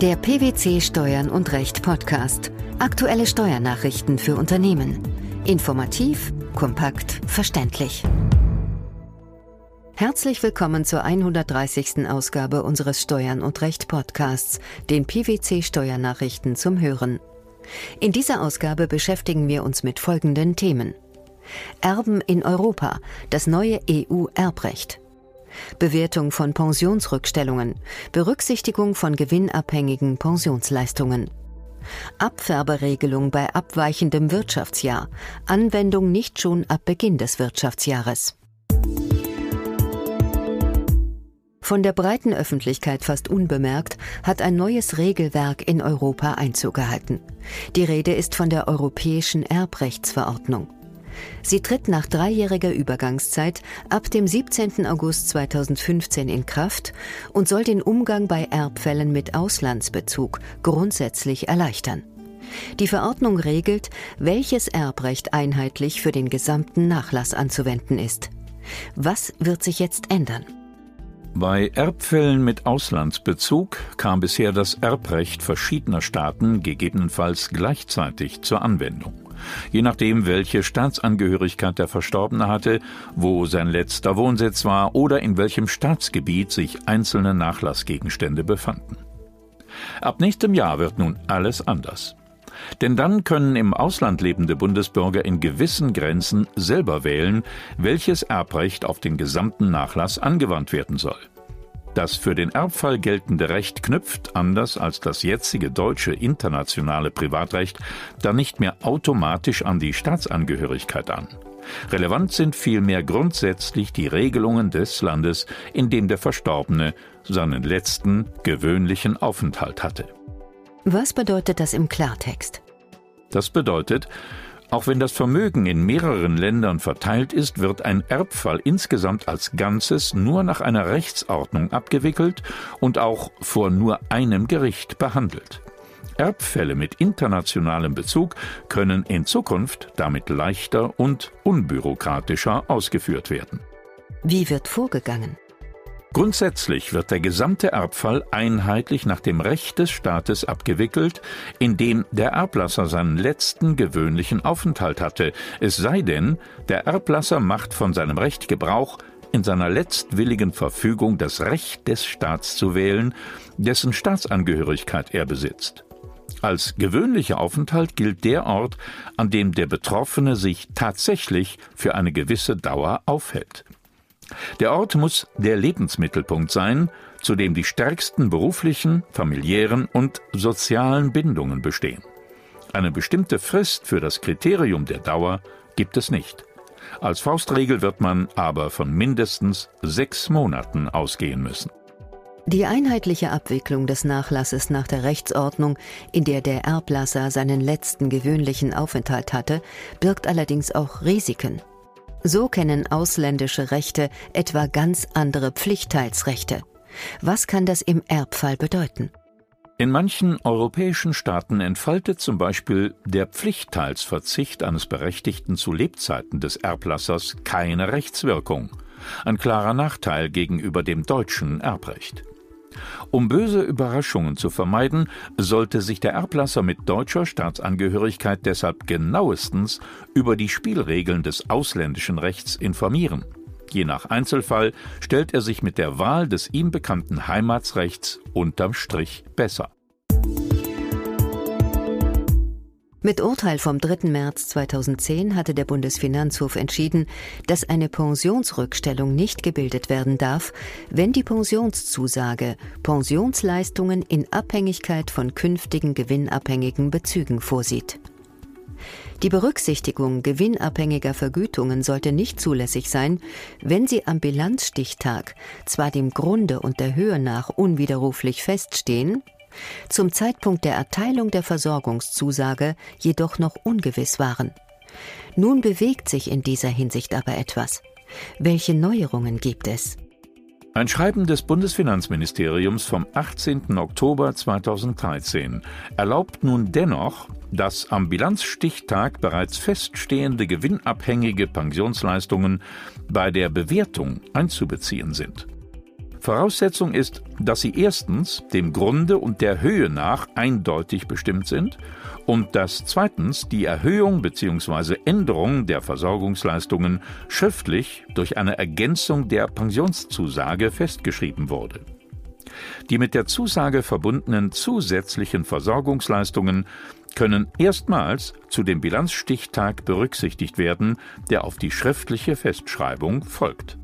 Der PwC Steuern und Recht Podcast. Aktuelle Steuernachrichten für Unternehmen. Informativ, kompakt, verständlich. Herzlich willkommen zur 130. Ausgabe unseres Steuern und Recht Podcasts, den PwC Steuernachrichten zum Hören. In dieser Ausgabe beschäftigen wir uns mit folgenden Themen. Erben in Europa, das neue EU-Erbrecht. Bewertung von Pensionsrückstellungen, Berücksichtigung von gewinnabhängigen Pensionsleistungen. Abfärberegelung bei abweichendem Wirtschaftsjahr, Anwendung nicht schon ab Beginn des Wirtschaftsjahres. Von der breiten Öffentlichkeit fast unbemerkt hat ein neues Regelwerk in Europa Einzug gehalten. Die Rede ist von der Europäischen Erbrechtsverordnung. Sie tritt nach dreijähriger Übergangszeit ab dem 17. August 2015 in Kraft und soll den Umgang bei Erbfällen mit Auslandsbezug grundsätzlich erleichtern. Die Verordnung regelt, welches Erbrecht einheitlich für den gesamten Nachlass anzuwenden ist. Was wird sich jetzt ändern? Bei Erbfällen mit Auslandsbezug kam bisher das Erbrecht verschiedener Staaten gegebenenfalls gleichzeitig zur Anwendung. Je nachdem, welche Staatsangehörigkeit der Verstorbene hatte, wo sein letzter Wohnsitz war oder in welchem Staatsgebiet sich einzelne Nachlassgegenstände befanden. Ab nächstem Jahr wird nun alles anders. Denn dann können im Ausland lebende Bundesbürger in gewissen Grenzen selber wählen, welches Erbrecht auf den gesamten Nachlass angewandt werden soll. Das für den Erbfall geltende Recht knüpft, anders als das jetzige deutsche internationale Privatrecht, dann nicht mehr automatisch an die Staatsangehörigkeit an. Relevant sind vielmehr grundsätzlich die Regelungen des Landes, in dem der Verstorbene seinen letzten gewöhnlichen Aufenthalt hatte. Was bedeutet das im Klartext? Das bedeutet, auch wenn das Vermögen in mehreren Ländern verteilt ist, wird ein Erbfall insgesamt als Ganzes nur nach einer Rechtsordnung abgewickelt und auch vor nur einem Gericht behandelt. Erbfälle mit internationalem Bezug können in Zukunft damit leichter und unbürokratischer ausgeführt werden. Wie wird vorgegangen? Grundsätzlich wird der gesamte Erbfall einheitlich nach dem Recht des Staates abgewickelt, in dem der Erblasser seinen letzten gewöhnlichen Aufenthalt hatte, es sei denn, der Erblasser macht von seinem Recht Gebrauch, in seiner letztwilligen Verfügung das Recht des Staats zu wählen, dessen Staatsangehörigkeit er besitzt. Als gewöhnlicher Aufenthalt gilt der Ort, an dem der Betroffene sich tatsächlich für eine gewisse Dauer aufhält. Der Ort muss der Lebensmittelpunkt sein, zu dem die stärksten beruflichen, familiären und sozialen Bindungen bestehen. Eine bestimmte Frist für das Kriterium der Dauer gibt es nicht. Als Faustregel wird man aber von mindestens sechs Monaten ausgehen müssen. Die einheitliche Abwicklung des Nachlasses nach der Rechtsordnung, in der der Erblasser seinen letzten gewöhnlichen Aufenthalt hatte, birgt allerdings auch Risiken. So kennen ausländische Rechte etwa ganz andere Pflichtteilsrechte. Was kann das im Erbfall bedeuten? In manchen europäischen Staaten entfaltet zum Beispiel der Pflichtteilsverzicht eines Berechtigten zu Lebzeiten des Erblassers keine Rechtswirkung. Ein klarer Nachteil gegenüber dem deutschen Erbrecht. Um böse Überraschungen zu vermeiden, sollte sich der Erblasser mit deutscher Staatsangehörigkeit deshalb genauestens über die Spielregeln des ausländischen Rechts informieren. Je nach Einzelfall stellt er sich mit der Wahl des ihm bekannten Heimatsrechts unterm Strich besser. Mit Urteil vom 3. März 2010 hatte der Bundesfinanzhof entschieden, dass eine Pensionsrückstellung nicht gebildet werden darf, wenn die Pensionszusage Pensionsleistungen in Abhängigkeit von künftigen gewinnabhängigen Bezügen vorsieht. Die Berücksichtigung gewinnabhängiger Vergütungen sollte nicht zulässig sein, wenn sie am Bilanzstichtag zwar dem Grunde und der Höhe nach unwiderruflich feststehen, zum Zeitpunkt der Erteilung der Versorgungszusage jedoch noch ungewiss waren. Nun bewegt sich in dieser Hinsicht aber etwas. Welche Neuerungen gibt es? Ein Schreiben des Bundesfinanzministeriums vom 18. Oktober 2013 erlaubt nun dennoch, dass am Bilanzstichtag bereits feststehende gewinnabhängige Pensionsleistungen bei der Bewertung einzubeziehen sind. Voraussetzung ist, dass sie erstens dem Grunde und der Höhe nach eindeutig bestimmt sind und dass zweitens die Erhöhung bzw. Änderung der Versorgungsleistungen schriftlich durch eine Ergänzung der Pensionszusage festgeschrieben wurde. Die mit der Zusage verbundenen zusätzlichen Versorgungsleistungen können erstmals zu dem Bilanzstichtag berücksichtigt werden, der auf die schriftliche Festschreibung folgt.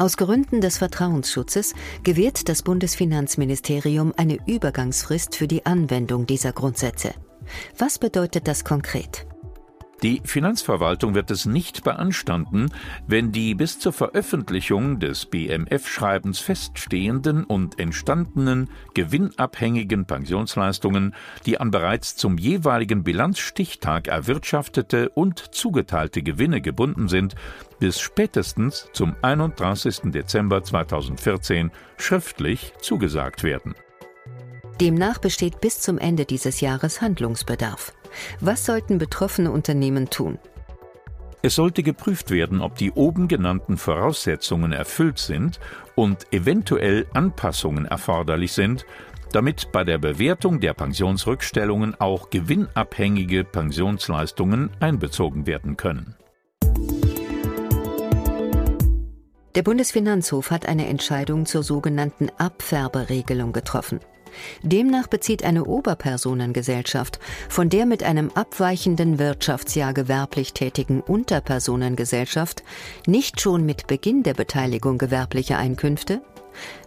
Aus Gründen des Vertrauensschutzes gewährt das Bundesfinanzministerium eine Übergangsfrist für die Anwendung dieser Grundsätze. Was bedeutet das konkret? Die Finanzverwaltung wird es nicht beanstanden, wenn die bis zur Veröffentlichung des BMF-Schreibens feststehenden und entstandenen gewinnabhängigen Pensionsleistungen, die an bereits zum jeweiligen Bilanzstichtag erwirtschaftete und zugeteilte Gewinne gebunden sind, bis spätestens zum 31. Dezember 2014 schriftlich zugesagt werden. Demnach besteht bis zum Ende dieses Jahres Handlungsbedarf. Was sollten betroffene Unternehmen tun? Es sollte geprüft werden, ob die oben genannten Voraussetzungen erfüllt sind und eventuell Anpassungen erforderlich sind, damit bei der Bewertung der Pensionsrückstellungen auch gewinnabhängige Pensionsleistungen einbezogen werden können. Der Bundesfinanzhof hat eine Entscheidung zur sogenannten Abfärberegelung getroffen. Demnach bezieht eine Oberpersonengesellschaft von der mit einem abweichenden Wirtschaftsjahr gewerblich tätigen Unterpersonengesellschaft nicht schon mit Beginn der Beteiligung gewerblicher Einkünfte,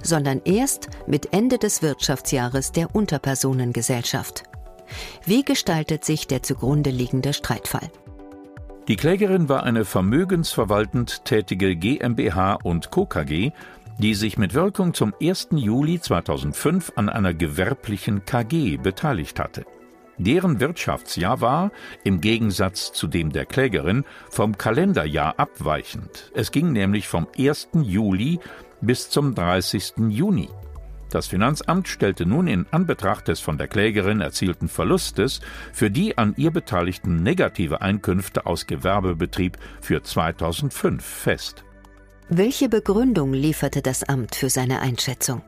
sondern erst mit Ende des Wirtschaftsjahres der Unterpersonengesellschaft. Wie gestaltet sich der zugrunde liegende Streitfall? Die Klägerin war eine vermögensverwaltend tätige GmbH und Co. KG die sich mit Wirkung zum 1. Juli 2005 an einer gewerblichen KG beteiligt hatte. Deren Wirtschaftsjahr war, im Gegensatz zu dem der Klägerin, vom Kalenderjahr abweichend. Es ging nämlich vom 1. Juli bis zum 30. Juni. Das Finanzamt stellte nun in Anbetracht des von der Klägerin erzielten Verlustes für die an ihr Beteiligten negative Einkünfte aus Gewerbebetrieb für 2005 fest. Welche Begründung lieferte das Amt für seine Einschätzung?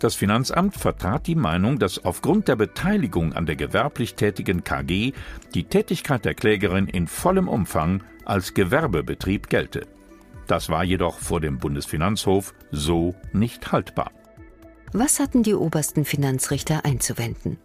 Das Finanzamt vertrat die Meinung, dass aufgrund der Beteiligung an der gewerblich tätigen KG die Tätigkeit der Klägerin in vollem Umfang als Gewerbebetrieb gelte. Das war jedoch vor dem Bundesfinanzhof so nicht haltbar. Was hatten die obersten Finanzrichter einzuwenden?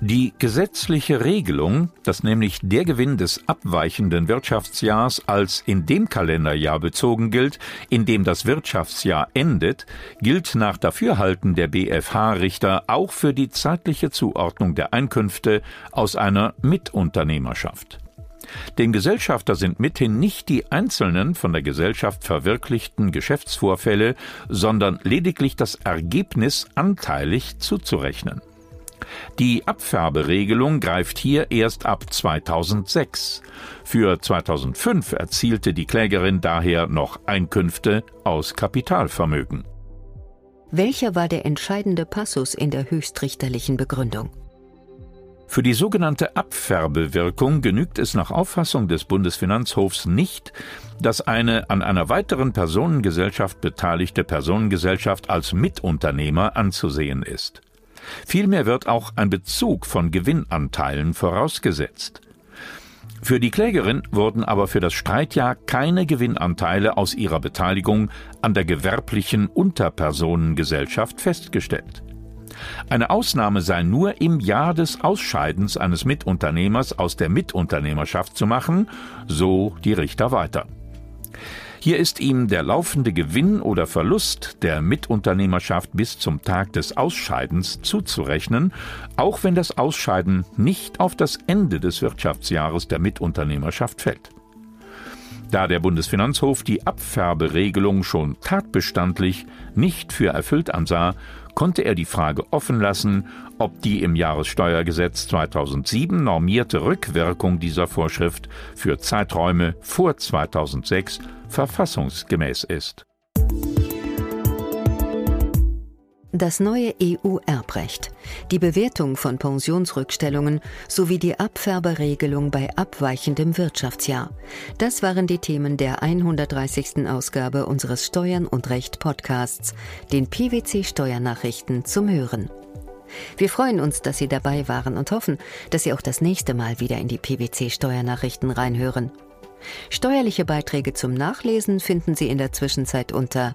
Die gesetzliche Regelung, dass nämlich der Gewinn des abweichenden Wirtschaftsjahrs als in dem Kalenderjahr bezogen gilt, in dem das Wirtschaftsjahr endet, gilt nach Dafürhalten der BfH-Richter auch für die zeitliche Zuordnung der Einkünfte aus einer Mitunternehmerschaft. Dem Gesellschafter sind mithin nicht die einzelnen von der Gesellschaft verwirklichten Geschäftsvorfälle, sondern lediglich das Ergebnis anteilig zuzurechnen. Die Abfärberegelung greift hier erst ab 2006. Für 2005 erzielte die Klägerin daher noch Einkünfte aus Kapitalvermögen. Welcher war der entscheidende Passus in der höchstrichterlichen Begründung? Für die sogenannte Abfärbewirkung genügt es nach Auffassung des Bundesfinanzhofs nicht, dass eine an einer weiteren Personengesellschaft beteiligte Personengesellschaft als Mitunternehmer anzusehen ist. Vielmehr wird auch ein Bezug von Gewinnanteilen vorausgesetzt. Für die Klägerin wurden aber für das Streitjahr keine Gewinnanteile aus ihrer Beteiligung an der gewerblichen Unterpersonengesellschaft festgestellt. Eine Ausnahme sei nur im Jahr des Ausscheidens eines Mitunternehmers aus der Mitunternehmerschaft zu machen, so die Richter weiter. Hier ist ihm der laufende Gewinn oder Verlust der Mitunternehmerschaft bis zum Tag des Ausscheidens zuzurechnen, auch wenn das Ausscheiden nicht auf das Ende des Wirtschaftsjahres der Mitunternehmerschaft fällt. Da der Bundesfinanzhof die Abfärberegelung schon tatbestandlich nicht für erfüllt ansah, konnte er die Frage offen lassen, ob die im Jahressteuergesetz 2007 normierte Rückwirkung dieser Vorschrift für Zeiträume vor 2006 verfassungsgemäß ist. Das neue EU-Erbrecht, die Bewertung von Pensionsrückstellungen sowie die Abfärberegelung bei abweichendem Wirtschaftsjahr. Das waren die Themen der 130. Ausgabe unseres Steuern und Recht Podcasts, den PwC Steuernachrichten zum Hören. Wir freuen uns, dass Sie dabei waren und hoffen, dass Sie auch das nächste Mal wieder in die PwC Steuernachrichten reinhören. Steuerliche Beiträge zum Nachlesen finden Sie in der Zwischenzeit unter